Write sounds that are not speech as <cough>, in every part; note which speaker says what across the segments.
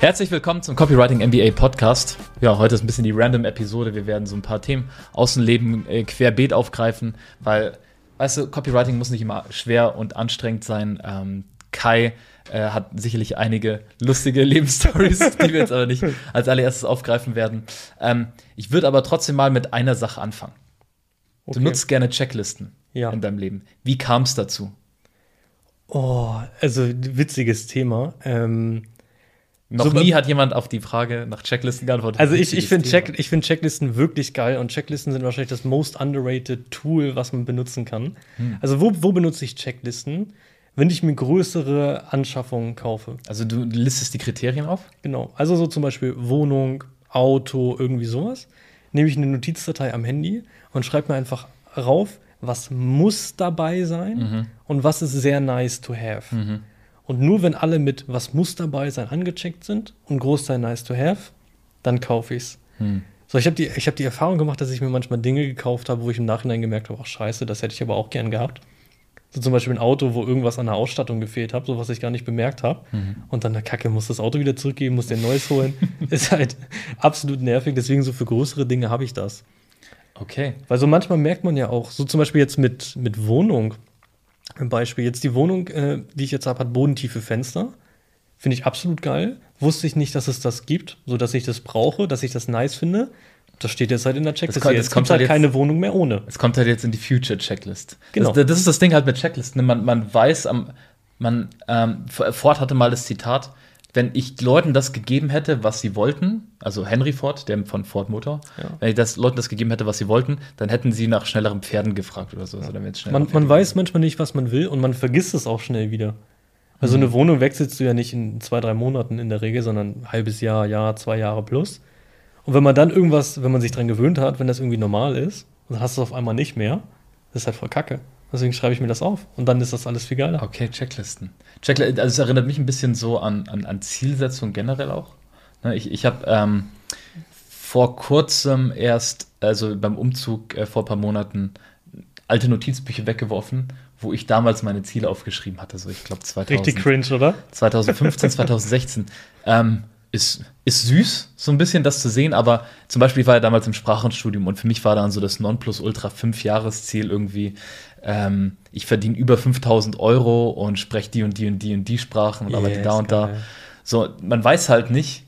Speaker 1: Herzlich willkommen zum Copywriting MBA Podcast. Ja, heute ist ein bisschen die random Episode. Wir werden so ein paar Themen aus dem Leben äh, querbeet aufgreifen, weil, weißt du, Copywriting muss nicht immer schwer und anstrengend sein. Ähm, Kai äh, hat sicherlich einige lustige <laughs> Lebensstories, die wir jetzt aber nicht als allererstes aufgreifen werden. Ähm, ich würde aber trotzdem mal mit einer Sache anfangen. Okay. Du nutzt gerne Checklisten ja. in deinem Leben. Wie kam es dazu?
Speaker 2: Oh, also witziges Thema. Ähm,
Speaker 1: noch so, nie hat jemand auf die Frage nach Checklisten geantwortet.
Speaker 2: Also ich, ich finde Check, find Checklisten wirklich geil und Checklisten sind wahrscheinlich das most underrated Tool, was man benutzen kann. Hm. Also wo, wo benutze ich Checklisten? Wenn ich mir größere Anschaffungen kaufe.
Speaker 1: Also du listest die Kriterien auf?
Speaker 2: Genau. Also so zum Beispiel Wohnung, Auto, irgendwie sowas. Nehme ich eine Notizdatei am Handy und schreibe mir einfach rauf, was muss dabei sein mhm. und was ist sehr nice to have. Mhm. Und nur wenn alle mit was muss dabei sein angecheckt sind und Großteil nice to have, dann kaufe ich es. Mhm. So, ich habe die, hab die Erfahrung gemacht, dass ich mir manchmal Dinge gekauft habe, wo ich im Nachhinein gemerkt habe, ach scheiße, das hätte ich aber auch gern gehabt. So zum Beispiel ein Auto, wo irgendwas an der Ausstattung gefehlt hat, so was ich gar nicht bemerkt habe. Mhm. Und dann, der Kacke, muss das Auto wieder zurückgeben, muss den neues holen. <laughs> ist halt absolut nervig. Deswegen so für größere Dinge habe ich das.
Speaker 1: Okay.
Speaker 2: Weil so manchmal merkt man ja auch, so zum Beispiel jetzt mit, mit Wohnung, ein Beispiel, jetzt die Wohnung, äh, die ich jetzt habe, hat bodentiefe Fenster. Finde ich absolut geil. Wusste ich nicht, dass es das gibt, so dass ich das brauche, dass ich das nice finde. Das steht jetzt halt in der Checklist.
Speaker 1: Es jetzt kommt halt,
Speaker 2: halt keine Wohnung mehr ohne.
Speaker 1: Es kommt halt jetzt in die Future Checklist. Genau. Das, das ist das Ding halt mit Checklisten. Man, man weiß, am, man, ähm, Ford hatte mal das Zitat, wenn ich Leuten das gegeben hätte, was sie wollten, also Henry Ford, der von Ford Motor, ja. wenn ich das Leuten das gegeben hätte, was sie wollten, dann hätten sie nach schnelleren Pferden gefragt oder so. Ja.
Speaker 2: Also man, man weiß manchmal nicht, was man will und man vergisst es auch schnell wieder. Also mhm. eine Wohnung wechselst du ja nicht in zwei, drei Monaten in der Regel, sondern ein halbes Jahr, Jahr, zwei Jahre plus. Und wenn man dann irgendwas, wenn man sich dran gewöhnt hat, wenn das irgendwie normal ist, dann hast du es auf einmal nicht mehr, das ist halt voll kacke. Deswegen schreibe ich mir das auf. Und dann ist das alles viel geiler.
Speaker 1: Okay, Checklisten. Checklisten, also es erinnert mich ein bisschen so an, an, an Zielsetzung generell auch. Ne, ich ich habe ähm, vor kurzem erst, also beim Umzug äh, vor ein paar Monaten, alte Notizbücher weggeworfen, wo ich damals meine Ziele aufgeschrieben hatte. So, ich glaube, 2000.
Speaker 2: Richtig cringe, oder?
Speaker 1: 2015, 2016. <laughs> ähm, ist, ist süß, so ein bisschen das zu sehen, aber zum Beispiel war er damals im Sprachenstudium und für mich war dann so das Nonplusultra Fünf-Jahres-Ziel irgendwie, ähm, ich verdiene über 5000 Euro und spreche die und die und die und die Sprachen und yes, arbeite da und geil. da. So, man weiß halt nicht,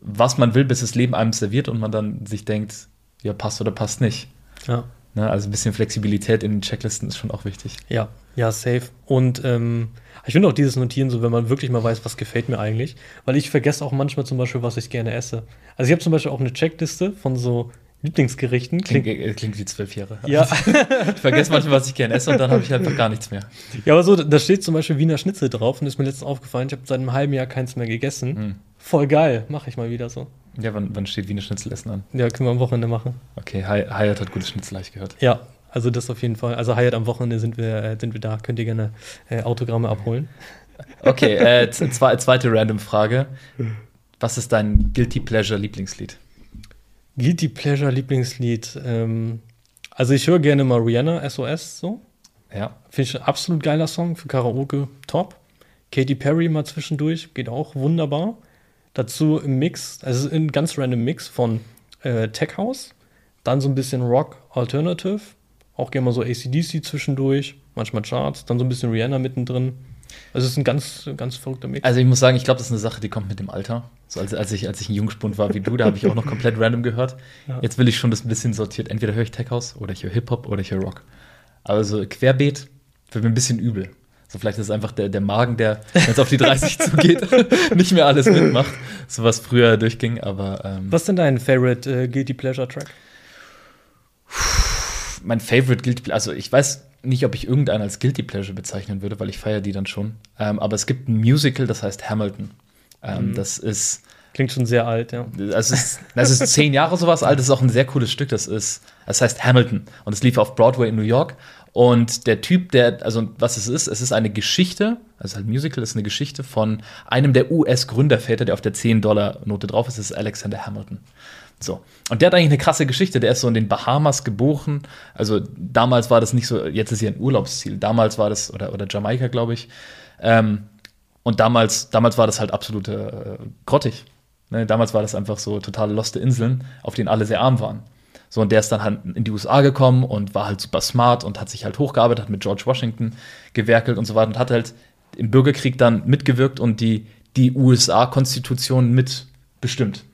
Speaker 1: was man will, bis das Leben einem serviert und man dann sich denkt, ja, passt oder passt nicht. Ja. Ne, also ein bisschen Flexibilität in den Checklisten ist schon auch wichtig.
Speaker 2: Ja, ja, safe. Und ähm, ich finde auch dieses Notieren so, wenn man wirklich mal weiß, was gefällt mir eigentlich. Weil ich vergesse auch manchmal zum Beispiel, was ich gerne esse. Also ich habe zum Beispiel auch eine Checkliste von so Lieblingsgerichten.
Speaker 1: Klingt, klingt, äh, klingt wie zwölf Jahre.
Speaker 2: Ja. <laughs>
Speaker 1: ich vergesse manchmal, was ich gerne esse und dann habe ich einfach gar nichts mehr.
Speaker 2: Ja, aber so, da steht zum Beispiel Wiener Schnitzel drauf und ist mir letztens aufgefallen, ich habe seit einem halben Jahr keins mehr gegessen. Hm. Voll geil, mache ich mal wieder so.
Speaker 1: Ja, wann, wann steht Wiener Schnitzel essen an?
Speaker 2: Ja, können wir am Wochenende machen.
Speaker 1: Okay, Hyatt hat gutes Schnitzel, ich gehört.
Speaker 2: Ja, also das auf jeden Fall. Also Hyatt am Wochenende sind wir, äh, sind wir da. Könnt ihr gerne äh, Autogramme abholen. <laughs>
Speaker 1: Okay, äh, zwe zweite random Frage. Was ist dein Guilty Pleasure Lieblingslied?
Speaker 2: Guilty Pleasure Lieblingslied. Ähm, also ich höre gerne mal Rihanna, SOS, so.
Speaker 1: Ja.
Speaker 2: Finde ich ein absolut geiler Song für Karaoke, top. Katy Perry mal zwischendurch, geht auch wunderbar. Dazu im Mix, also ein ganz random Mix von äh, Tech House, dann so ein bisschen Rock Alternative, auch gerne mal so ACDC zwischendurch, manchmal Charts, dann so ein bisschen Rihanna mittendrin. Also es ist ein ganz, ganz verrückter Mix.
Speaker 1: Also ich muss sagen, ich glaube, das ist eine Sache, die kommt mit dem Alter. So als, als, ich, als ich ein Jungspund war wie du, da habe ich auch noch komplett random gehört. Ja. Jetzt will ich schon das ein bisschen sortiert. Entweder höre ich Tech House oder ich höre Hip-Hop oder ich höre Rock. Also querbeet wird mir ein bisschen übel. So vielleicht ist es einfach der, der Magen, der, wenn es auf die 30 <laughs> zugeht, <laughs> nicht mehr alles mitmacht. So was früher durchging, aber. Ähm,
Speaker 2: was ist denn dein Favorite äh, Guilty Pleasure Track?
Speaker 1: mein Favorite Guilty Pleasure, also ich weiß nicht, ob ich irgendeinen als Guilty Pleasure bezeichnen würde, weil ich feiere die dann schon. Ähm, aber es gibt ein Musical, das heißt Hamilton. Ähm, mhm. Das ist.
Speaker 2: Klingt schon sehr alt, ja.
Speaker 1: Das ist, das ist zehn Jahre sowas alt, das ist auch ein sehr cooles Stück. Das ist, das heißt Hamilton. Und es lief auf Broadway in New York. Und der Typ, der, also was es ist, es ist eine Geschichte, also halt Musical ist eine Geschichte von einem der US-Gründerväter, der auf der 10-Dollar-Note drauf ist, das ist Alexander Hamilton. So. Und der hat eigentlich eine krasse Geschichte. Der ist so in den Bahamas geboren. Also damals war das nicht so, jetzt ist hier ein Urlaubsziel. Damals war das, oder, oder Jamaika, glaube ich. Ähm, und damals, damals war das halt absolut äh, grottig. Ne? Damals war das einfach so totale loste Inseln, auf denen alle sehr arm waren. So, und der ist dann halt in die USA gekommen und war halt super smart und hat sich halt hochgearbeitet, hat mit George Washington gewerkelt und so weiter und hat halt im Bürgerkrieg dann mitgewirkt und die, die USA-Konstitution mitbestimmt.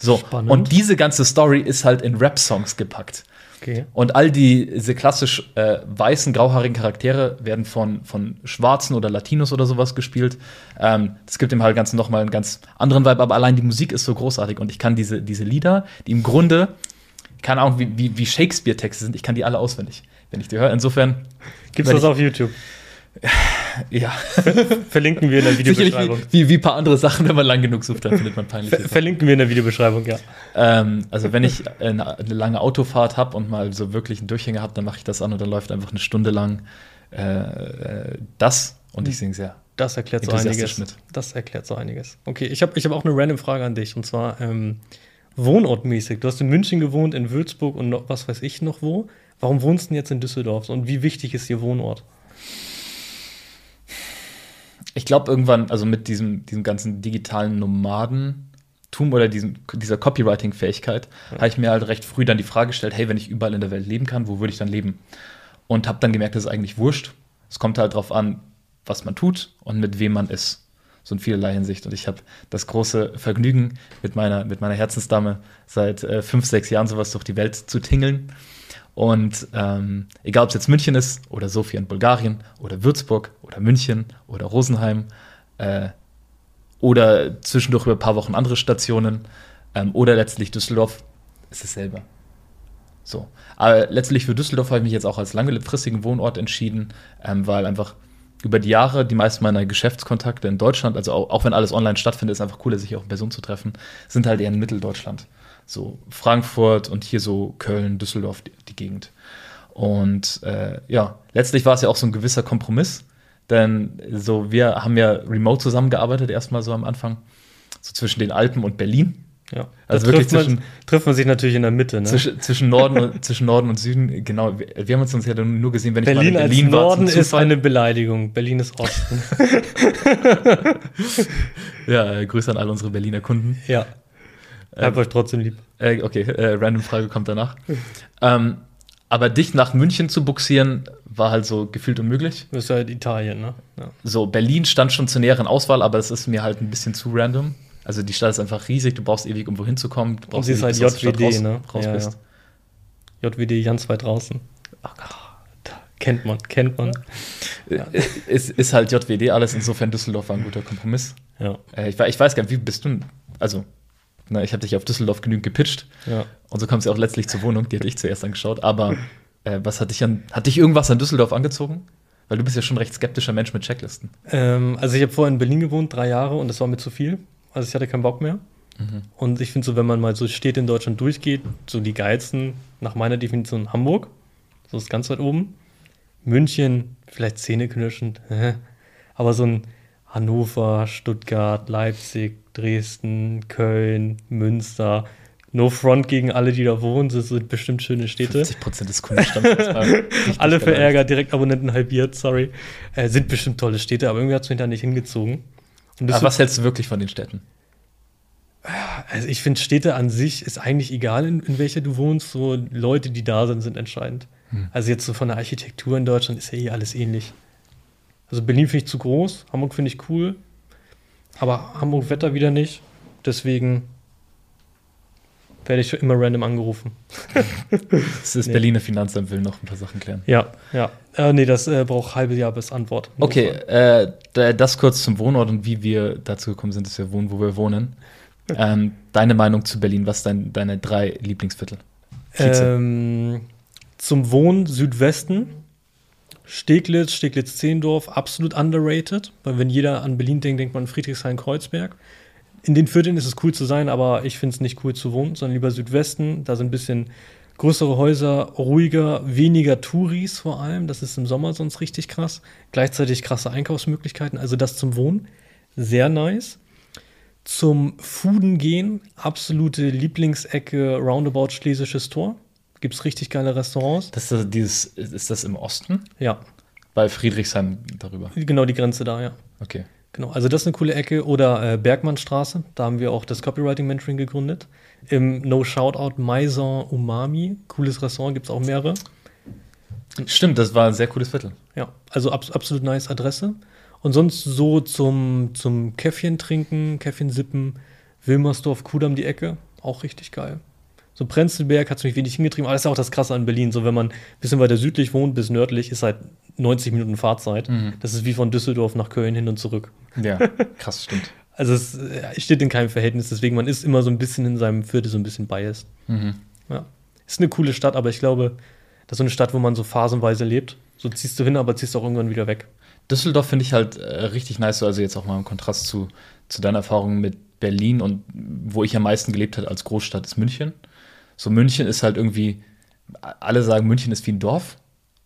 Speaker 1: So,
Speaker 2: Spannend.
Speaker 1: und diese ganze Story ist halt in Rap-Songs gepackt.
Speaker 2: Okay.
Speaker 1: Und all die, diese klassisch äh, weißen, grauhaarigen Charaktere werden von, von Schwarzen oder Latinos oder sowas gespielt. Ähm, das gibt dem halt Ganzen nochmal einen ganz anderen Vibe, aber allein die Musik ist so großartig und ich kann diese, diese Lieder, die im Grunde, keine Ahnung, wie, wie, wie Shakespeare-Texte sind, ich kann die alle auswendig, wenn ich die höre. Insofern,
Speaker 2: Gibt's das auf YouTube? <laughs>
Speaker 1: ja,
Speaker 2: Verlinken wir in der
Speaker 1: sicherlich
Speaker 2: Videobeschreibung.
Speaker 1: wie, wie, wie ein paar andere Sachen, wenn man lang genug sucht, dann findet man peinliche
Speaker 2: Ver verlinken wir in der Videobeschreibung, ja.
Speaker 1: Ähm, also wenn ich eine, eine lange Autofahrt habe und mal so wirklich einen Durchhänger habe, dann mache ich das an und dann läuft einfach eine Stunde lang äh, äh, das und ich singe sehr.
Speaker 2: Das erklärt so einiges.
Speaker 1: mit.
Speaker 2: Das erklärt so einiges. Okay, ich habe ich hab auch eine random Frage an dich und zwar ähm, wohnortmäßig. Du hast in München gewohnt, in Würzburg und noch, was weiß ich noch wo. Warum wohnst du denn jetzt in Düsseldorf und wie wichtig ist dir Wohnort?
Speaker 1: Ich glaube irgendwann, also mit diesem, diesem ganzen digitalen Nomadentum oder diesem, dieser Copywriting-Fähigkeit, habe ich mir halt recht früh dann die Frage gestellt, hey, wenn ich überall in der Welt leben kann, wo würde ich dann leben? Und habe dann gemerkt, das ist eigentlich wurscht. Es kommt halt drauf an, was man tut und mit wem man ist. So in vielerlei Hinsicht. Und ich habe das große Vergnügen, mit meiner, mit meiner Herzensdame seit äh, fünf, sechs Jahren sowas durch die Welt zu tingeln. Und ähm, egal, ob es jetzt München ist oder Sofia in Bulgarien oder Würzburg oder München oder Rosenheim äh, oder zwischendurch über ein paar Wochen andere Stationen ähm, oder letztlich Düsseldorf, ist dasselbe. So. Aber letztlich für Düsseldorf habe ich mich jetzt auch als langfristigen Wohnort entschieden, ähm, weil einfach über die Jahre die meisten meiner Geschäftskontakte in Deutschland, also auch, auch wenn alles online stattfindet, ist einfach cooler, sich auch in Person zu treffen, sind halt eher in Mitteldeutschland. So Frankfurt und hier so Köln, Düsseldorf, die, die Gegend. Und äh, ja, letztlich war es ja auch so ein gewisser Kompromiss, denn so wir haben ja remote zusammengearbeitet erstmal so am Anfang, so zwischen den Alpen und Berlin.
Speaker 2: Ja.
Speaker 1: Also
Speaker 2: Da
Speaker 1: wirklich
Speaker 2: trifft man,
Speaker 1: zwischen-
Speaker 2: trifft man sich natürlich in der Mitte. Ne?
Speaker 1: Zwischen, zwischen, Norden und, <laughs> zwischen Norden und Süden, genau. Wir, haben uns uns ja nur gesehen, wenn ich
Speaker 2: Berlin
Speaker 1: mal in
Speaker 2: als
Speaker 1: Berlin war.
Speaker 2: Norden ist eine Beleidigung. Berlin ist Osten. <laughs>
Speaker 1: Ja, äh, Grüße an alle unsere Berliner Kunden.
Speaker 2: ja. Hab euch trotzdem lieb.
Speaker 1: Äh, okay, äh, random Frage kommt danach. ähm, aber dich nach München zu buxieren, war halt so gefühlt unmöglich.
Speaker 2: Das ist halt Italien, ne? Ja.
Speaker 1: So, Berlin stand schon zur näheren Auswahl, aber es ist mir halt ein bisschen zu random. Also die Stadt ist einfach riesig, du brauchst ewig, um wohin zu kommen. Du
Speaker 2: Und
Speaker 1: brauchst
Speaker 2: sie ist
Speaker 1: ewig,
Speaker 2: halt
Speaker 1: aus der
Speaker 2: JWD,
Speaker 1: Stadt
Speaker 2: ne?
Speaker 1: raus
Speaker 2: Ja,
Speaker 1: bist.
Speaker 2: ja. JWD ganz weit draußen. Ach, da kennt man, kennt man.
Speaker 1: Äh, ist, ist halt JWD alles, insofern Düsseldorf war ein guter Kompromiss.
Speaker 2: Ja,
Speaker 1: Äh, ich, ich weiß gar nicht, wie bist du, also, na, ich habe dich auf Düsseldorf genügend gepitcht
Speaker 2: ja.
Speaker 1: und so kommst du auch letztlich zur Wohnung, die hatte ich zuerst angeschaut, aber äh, was hat dich an, hat dich irgendwas an Düsseldorf angezogen? Weil du bist ja schon ein recht skeptischer Mensch mit Checklisten.
Speaker 2: Ähm, also ich habe vorher in Berlin gewohnt, drei Jahre, und das war mir zu viel. Also ich hatte keinen Bock mehr. Und ich finde so, wenn man mal so Städte in Deutschland durchgeht, so die geilsten, nach meiner Definition Hamburg, so ist ganz weit oben. München, vielleicht zähneknirschend, aber so ein Hannover, Stuttgart, Leipzig, Dresden, Köln, Münster, no front gegen alle, die da wohnen, das sind bestimmt schöne Städte.
Speaker 1: 50 Prozent des Kundenstamms. <laughs>
Speaker 2: Alle verärgert, direkt Abonnenten halbiert, sorry. Äh, sind bestimmt tolle Städte, aber irgendwie hat es mich da nicht hingezogen.
Speaker 1: Aber was hältst du wirklich von den Städten?
Speaker 2: also ich finde, Städte an sich ist eigentlich egal, in, in welcher du wohnst. So Leute, die da sind, sind entscheidend. Also jetzt so von der Architektur in Deutschland ist ja eh alles ähnlich. Also Berlin finde ich zu groß, Hamburg finde ich cool, aber Hamburg Wetter wieder nicht. Deswegen werde ich immer random angerufen. <laughs>
Speaker 1: Das ist
Speaker 2: Nee.
Speaker 1: Berliner Finanzamt will noch ein paar Sachen klären.
Speaker 2: Ja, ja. Äh, nee, das äh, braucht ein halbes Jahr bis Antwort.
Speaker 1: Okay, äh, da- das kurz zum Wohnort und wie wir dazu gekommen sind, dass wir wohnen, wo wir wohnen. Ähm, deine Meinung zu Berlin, was dein, deine drei Lieblingsviertel?
Speaker 2: Ähm, zum Wohnen Südwesten. Steglitz, Steglitz-Zehendorf, absolut underrated. Weil wenn jeder an Berlin denkt, denkt man an Friedrichshain-Kreuzberg. In den Vierteln ist es cool zu sein, aber ich finde es nicht cool zu wohnen, sondern lieber Südwesten. Da sind ein bisschen größere Häuser, ruhiger, weniger Touris vor allem. Das ist im Sommer sonst richtig krass. Gleichzeitig krasse Einkaufsmöglichkeiten. Also das zum Wohnen. Sehr nice. Zum Fuden gehen, absolute Lieblingsecke Roundabout Schlesisches Tor. Gibt es richtig geile Restaurants?
Speaker 1: Das ist, dieses, ist das im Osten?
Speaker 2: Ja,
Speaker 1: Bei Friedrichshain darüber.
Speaker 2: genau die Grenze da, ja.
Speaker 1: Okay.
Speaker 2: Genau, also das ist eine coole Ecke. Oder äh, Bergmannstraße, da haben wir auch das Copywriting-Mentoring gegründet. Im No Shoutout Maison Umami, cooles Restaurant, gibt es auch mehrere.
Speaker 1: Stimmt, das war ein sehr cooles Viertel.
Speaker 2: Ja, also ab, absolut nice Adresse. Und sonst so zum, zum Käffchen trinken, Käffchen sippen, Wilmersdorf, Kudamm die Ecke, auch richtig geil. So Prenzlberg hat es mich wenig hingetrieben, aber das ist auch das Krasse an Berlin. So, wenn man ein bisschen weiter südlich wohnt, bis nördlich, ist halt 90 Minuten Fahrzeit.
Speaker 1: Mhm.
Speaker 2: Das ist wie von Düsseldorf nach Köln hin und zurück.
Speaker 1: Ja, krass, stimmt. <laughs>
Speaker 2: Also es äh, steht in keinem Verhältnis, deswegen man ist immer so ein bisschen in seinem Viertel so ein bisschen biased.
Speaker 1: Mhm.
Speaker 2: Ja. Ist eine coole Stadt, aber ich glaube, das ist so eine Stadt, wo man so phasenweise lebt. So ziehst du hin, aber ziehst auch irgendwann wieder weg.
Speaker 1: Düsseldorf finde ich halt äh, richtig nice, so, also jetzt auch mal im Kontrast zu, zu deiner Erfahrung mit Berlin und wo ich am meisten gelebt habe als Großstadt ist München. So München ist halt irgendwie, alle sagen, München ist wie ein Dorf,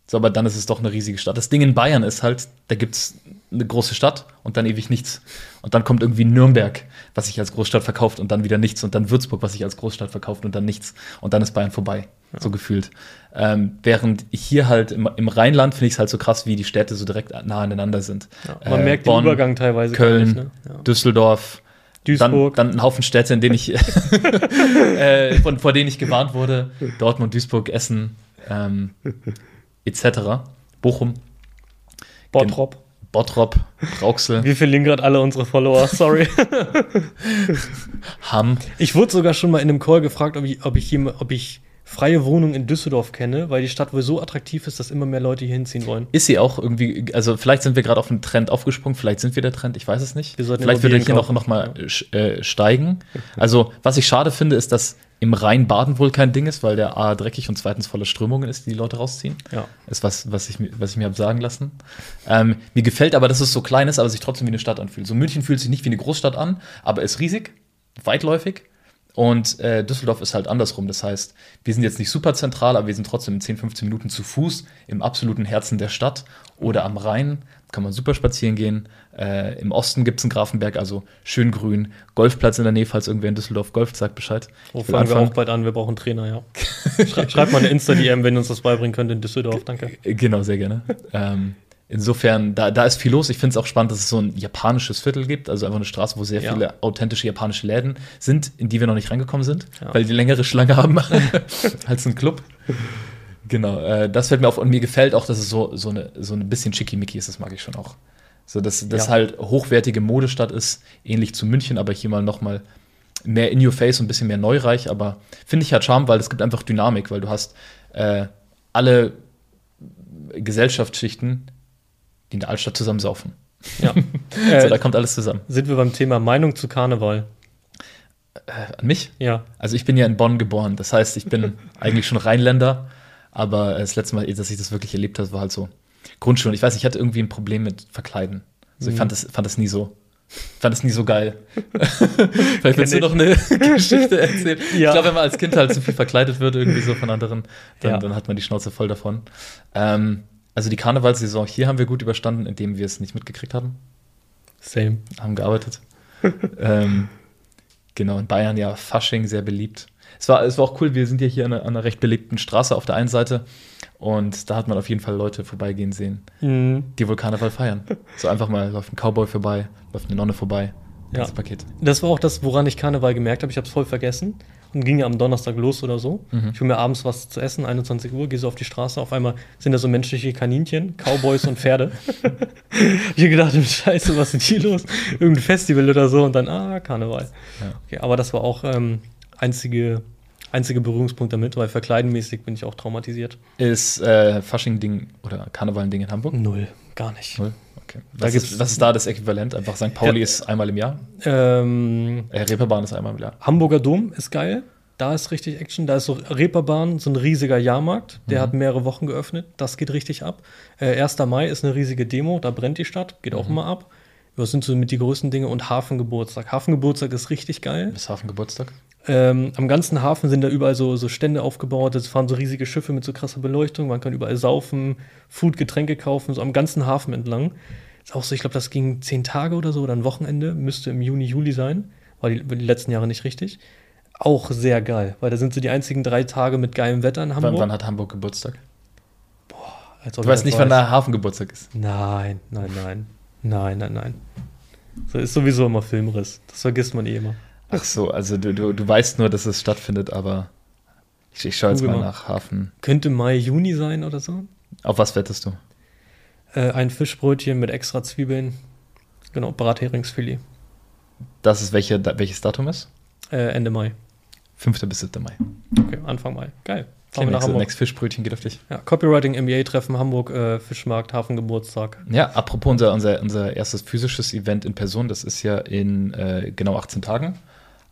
Speaker 1: so, aber dann ist es doch eine riesige Stadt. Das Ding in Bayern ist halt, da gibt es eine große Stadt und dann ewig nichts. Und dann kommt irgendwie Nürnberg, was sich als Großstadt verkauft und dann wieder nichts. Und dann Würzburg, was sich als Großstadt verkauft und dann nichts. Und dann ist Bayern vorbei, so gefühlt. Ähm, während hier halt im, im Rheinland finde ich es halt so krass, wie die Städte so direkt nah aneinander sind.
Speaker 2: Ja, man
Speaker 1: Äh,
Speaker 2: merkt
Speaker 1: Bonn,
Speaker 2: den Übergang teilweise
Speaker 1: Köln,
Speaker 2: nicht, ne? ja.
Speaker 1: Düsseldorf,
Speaker 2: Duisburg.
Speaker 1: Dann, dann ein Haufen Städte, in denen ich, <laughs> äh, von, vor denen ich gewarnt wurde. Dortmund, Duisburg, Essen, ähm, etc. Bochum,
Speaker 2: Bottrop.
Speaker 1: Bottrop, Rauxel,
Speaker 2: Wir verlieren gerade alle unsere Follower, sorry.
Speaker 1: Hamm.
Speaker 2: Ich wurde sogar schon mal in einem Call gefragt, ob ich, ob ich, ob ich freie Wohnungen in Düsseldorf kenne, weil die Stadt wohl so attraktiv ist, dass immer mehr Leute hier hinziehen wollen.
Speaker 1: Ist sie auch irgendwie, also vielleicht sind wir gerade auf einen Trend aufgesprungen, vielleicht sind wir der Trend, ich weiß es nicht. Vielleicht wird er hier noch, noch mal äh, steigen. <laughs> Also, was ich schade finde, ist, dass im Rhein-Baden wohl kein Ding ist, weil der A dreckig und zweitens voller Strömungen ist, die die Leute rausziehen.
Speaker 2: Ja.
Speaker 1: Ist was, was ich, mir- was ich mir habe sagen lassen. Ähm, mir gefällt aber, dass es so klein ist, aber sich trotzdem wie eine Stadt anfühlt. So München fühlt sich nicht wie eine Großstadt an, aber ist riesig, weitläufig. Und äh, Düsseldorf ist halt andersrum. Das heißt, wir sind jetzt nicht super zentral, aber wir sind trotzdem in 10, 15 Minuten zu Fuß im absoluten Herzen der Stadt oder am Rhein. Kann man super spazieren gehen. Äh, Im Osten gibt es einen Grafenberg, also schön grün. Golfplatz in der Nähe, falls irgendwer in Düsseldorf golft, sagt Bescheid. Will
Speaker 2: fangen wir auch bald an? Wir brauchen einen Trainer, ja. <laughs> Schrei schreibt mal eine Insta-DM, wenn ihr uns das beibringen könnt in Düsseldorf, danke.
Speaker 1: Genau, sehr gerne. ähm, insofern, da, da ist viel los. Ich finde es auch spannend, dass es so ein japanisches Viertel gibt, also einfach eine Straße, wo sehr
Speaker 2: Ja.
Speaker 1: viele authentische japanische Läden sind, in die wir noch nicht reingekommen sind,
Speaker 2: Ja.
Speaker 1: weil die längere Schlange haben <laughs> als ein Club. Genau, äh, das fällt mir auf und mir gefällt auch, dass es so, so, eine, so ein bisschen schickimicki ist, das mag ich schon auch. So, dass das
Speaker 2: Ja.
Speaker 1: halt hochwertige Modestadt ist, ähnlich zu München, aber hier mal noch mal mehr in your face und ein bisschen mehr neureich, aber finde ich halt Charme, weil es gibt einfach Dynamik, weil du hast äh, alle Gesellschaftsschichten, die in der Altstadt zusammen saufen.
Speaker 2: Ja. <laughs>
Speaker 1: so, da
Speaker 2: äh,
Speaker 1: kommt alles zusammen.
Speaker 2: sind wir beim Thema Meinung zu Karneval?
Speaker 1: Äh, an mich?
Speaker 2: Ja.
Speaker 1: Also ich bin ja in Bonn geboren, das heißt, ich bin <laughs> eigentlich schon Rheinländer, aber das letzte Mal, dass ich das wirklich erlebt habe, war halt so Grundschule. Und ich weiß, ich hatte irgendwie ein Problem mit Verkleiden. Also ich
Speaker 2: Mhm.
Speaker 1: fand das, fand das nie so. Fand das nie so geil. <laughs> Vielleicht willst du noch eine Geschichte erzählen.
Speaker 2: Ja.
Speaker 1: Ich glaube, wenn man als Kind halt zu viel verkleidet wird, irgendwie so von anderen, dann,
Speaker 2: Ja.
Speaker 1: dann hat man die Schnauze voll davon. Ähm, also die Karnevalssaison hier haben wir gut überstanden, indem wir es nicht mitgekriegt haben.
Speaker 2: Same.
Speaker 1: haben gearbeitet. <laughs> ähm, genau, in Bayern ja Fasching sehr beliebt. Es war, es war auch cool, wir sind ja hier an einer, an einer recht belebten Straße auf der einen Seite und da hat man auf jeden Fall Leute vorbeigehen sehen,
Speaker 2: Mhm.
Speaker 1: die wohl Karneval feiern. So einfach mal läuft ein Cowboy vorbei, läuft eine Nonne vorbei,
Speaker 2: Ja.
Speaker 1: ganzes Paket.
Speaker 2: Das war auch das, woran ich Karneval gemerkt habe. Ich habe es voll vergessen ging ja am Donnerstag los oder so.
Speaker 1: Mhm.
Speaker 2: Ich will mir abends was zu essen, 21 Uhr, gehe so auf die Straße. Auf einmal sind da so menschliche Kaninchen, Cowboys und Pferde. <laughs> ich habe gedacht, <laughs> Scheiße, was ist hier los? Irgendein Festival oder so und dann, ah, Karneval.
Speaker 1: Ja.
Speaker 2: Okay, aber das war auch ähm, einzige, einzige Berührungspunkt damit, weil verkleidenmäßig bin ich auch traumatisiert.
Speaker 1: Ist äh, Fasching-Ding oder Karneval ein Ding in Hamburg?
Speaker 2: Null, gar nicht.
Speaker 1: Null? Okay.
Speaker 2: Da
Speaker 1: Was,
Speaker 2: gibt's-
Speaker 1: ist, was ist da das Äquivalent? Einfach St. Pauli
Speaker 2: Ja.
Speaker 1: ist einmal im Jahr,
Speaker 2: Ähm,
Speaker 1: äh, Reeperbahn ist einmal im Jahr.
Speaker 2: Hamburger Dom ist geil. Da ist richtig Action. Da ist so Reeperbahn, so ein riesiger Jahrmarkt. Der
Speaker 1: Mhm.
Speaker 2: hat mehrere Wochen geöffnet. Das geht richtig ab. Äh, 1. Mai ist eine riesige Demo. Da brennt die Stadt. Geht
Speaker 1: Mhm.
Speaker 2: auch immer ab. Das sind so mit die größten Dinge. Und Hafengeburtstag. Hafengeburtstag ist richtig geil.
Speaker 1: Bis Hafengeburtstag.
Speaker 2: Ähm, am ganzen Hafen sind da überall so, so Stände aufgebaut. Es fahren so riesige Schiffe mit so krasser Beleuchtung. Man kann überall saufen, Food, Getränke kaufen. So am ganzen Hafen entlang. Ist auch so, ich glaube, das ging zehn Tage oder so oder ein Wochenende. Müsste im Juni, Juli sein. War die, die letzten Jahre nicht richtig. Auch sehr geil, weil da sind so die einzigen drei Tage mit geilem Wetter in Hamburg.
Speaker 1: Wann, wann hat Hamburg Geburtstag?
Speaker 2: Als ob
Speaker 1: Du
Speaker 2: ich
Speaker 1: weißt nicht,
Speaker 2: weiß.
Speaker 1: wann der Hafengeburtstag ist.
Speaker 2: Nein, nein, nein. Nein, nein, nein. So ist sowieso immer Filmriss. Das vergisst man eh immer.
Speaker 1: Ach so, also du, du, du weißt nur, dass es stattfindet, aber ich, ich schaue jetzt mal nach Hafen.
Speaker 2: Könnte Mai, Juni sein oder so.
Speaker 1: Auf was wettest du?
Speaker 2: Äh, ein Fischbrötchen mit extra Zwiebeln. Genau, Bratheringsfilet.
Speaker 1: Das ist welche, welches Datum ist?
Speaker 2: Äh, Ende Mai.
Speaker 1: 5. bis 7. Mai.
Speaker 2: Okay, Anfang Mai. Geil. Fahren wir nach Hamburg.
Speaker 1: Next Fischbrötchen geht auf dich.
Speaker 2: Ja, Copywriting MBA-Treffen Hamburg, äh, Fischmarkt, Hafengeburtstag.
Speaker 1: Ja, apropos unser, unser, unser erstes physisches Event in Person, das ist ja in äh, genau 18 Tagen.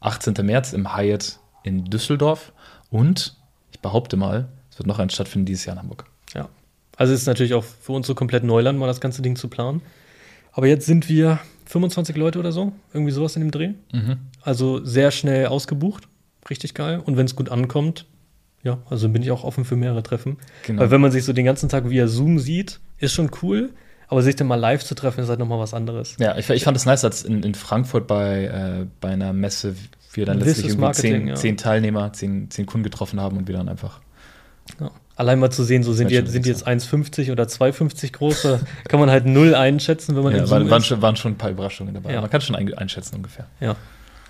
Speaker 1: 18. März im Hyatt in Düsseldorf. Und ich behaupte mal, es wird noch ein stattfinden dieses Jahr in Hamburg.
Speaker 2: Ja. Also es ist natürlich auch für uns so komplett Neuland, mal das ganze Ding zu planen. Aber jetzt sind wir 25 Leute oder so, irgendwie sowas in dem Dreh.
Speaker 1: Mhm.
Speaker 2: Also sehr schnell ausgebucht. Richtig geil. Und wenn es gut ankommt, ja, also bin ich auch offen für mehrere Treffen.
Speaker 1: Genau.
Speaker 2: Weil wenn man sich so den ganzen Tag via Zoom sieht, ist schon cool. Aber sich dann mal live zu treffen, ist halt nochmal was anderes.
Speaker 1: Ja, ich, ich fand es nice, als in, in Frankfurt bei, äh, bei einer Messe wir dann letztlich irgendwie zehn,
Speaker 2: ja.
Speaker 1: zehn Teilnehmer, zehn, zehn Kunden getroffen haben und wir dann einfach.
Speaker 2: Ja. Allein mal zu sehen, so sind die, sind die jetzt 1,50 oder 2,50 groß, da kann man halt null einschätzen, wenn man
Speaker 1: Ja,
Speaker 2: in
Speaker 1: waren, waren,
Speaker 2: ist.
Speaker 1: schon, waren schon ein paar Überraschungen dabei.
Speaker 2: Ja.
Speaker 1: Man kann schon ein, einschätzen ungefähr.
Speaker 2: Ja.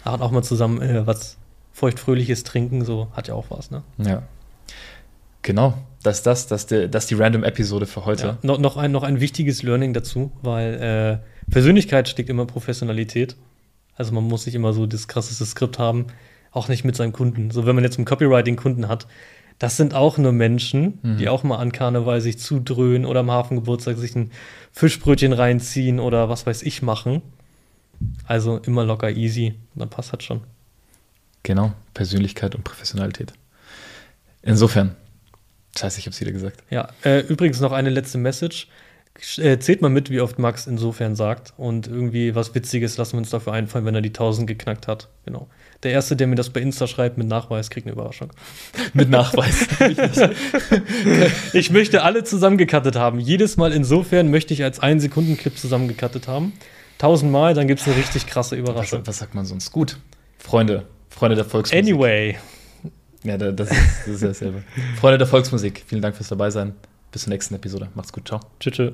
Speaker 2: Hat auch mal zusammen äh, was feuchtfröhliches trinken, so hat ja auch was, ne?
Speaker 1: Ja. Genau. Das ist das, das, ist die- das die Random-Episode für heute.
Speaker 2: Ja. Noch, noch, ein, noch ein wichtiges Learning dazu, weil äh, Persönlichkeit steckt immer Professionalität. Also man muss nicht immer so das krasseste Skript haben, auch nicht mit seinem Kunden. So wenn man jetzt einen Copywriting-Kunden hat, das sind auch nur Menschen,
Speaker 1: Mhm.
Speaker 2: die auch mal an Karneval sich zudröhnen oder am Hafengeburtstag sich ein Fischbrötchen reinziehen oder was weiß ich machen. Also immer locker easy, dann passt das schon.
Speaker 1: Genau. Persönlichkeit und Professionalität. Insofern. Scheiße, ich hab's wieder gesagt.
Speaker 2: Ja, äh, übrigens noch eine letzte Message. Äh, zählt mal mit, wie oft Max insofern sagt. Und irgendwie was Witziges lassen wir uns dafür einfallen, wenn er die 1000 geknackt hat. Genau. Der Erste, der mir das bei Insta schreibt mit Nachweis, kriegt eine Überraschung. <laughs>
Speaker 1: Mit Nachweis. <laughs>
Speaker 2: Ich möchte alle zusammengekattet haben. Jedes Mal insofern möchte ich als 1 Sekunden Clip zusammengekattet haben. 1000 Mal, dann gibt es eine richtig krasse
Speaker 1: was,
Speaker 2: Überraschung.
Speaker 1: was sagt man sonst? Gut. Freunde. Freunde der Volksmusik.
Speaker 2: Anyway,
Speaker 1: Ja, da- das ist, das ist dasselbe. <laughs> Freunde der Volksmusik. Vielen Dank fürs dabei sein. Bis zur nächsten Episode. Macht's gut. Ciao.
Speaker 2: tschüss. tschüss.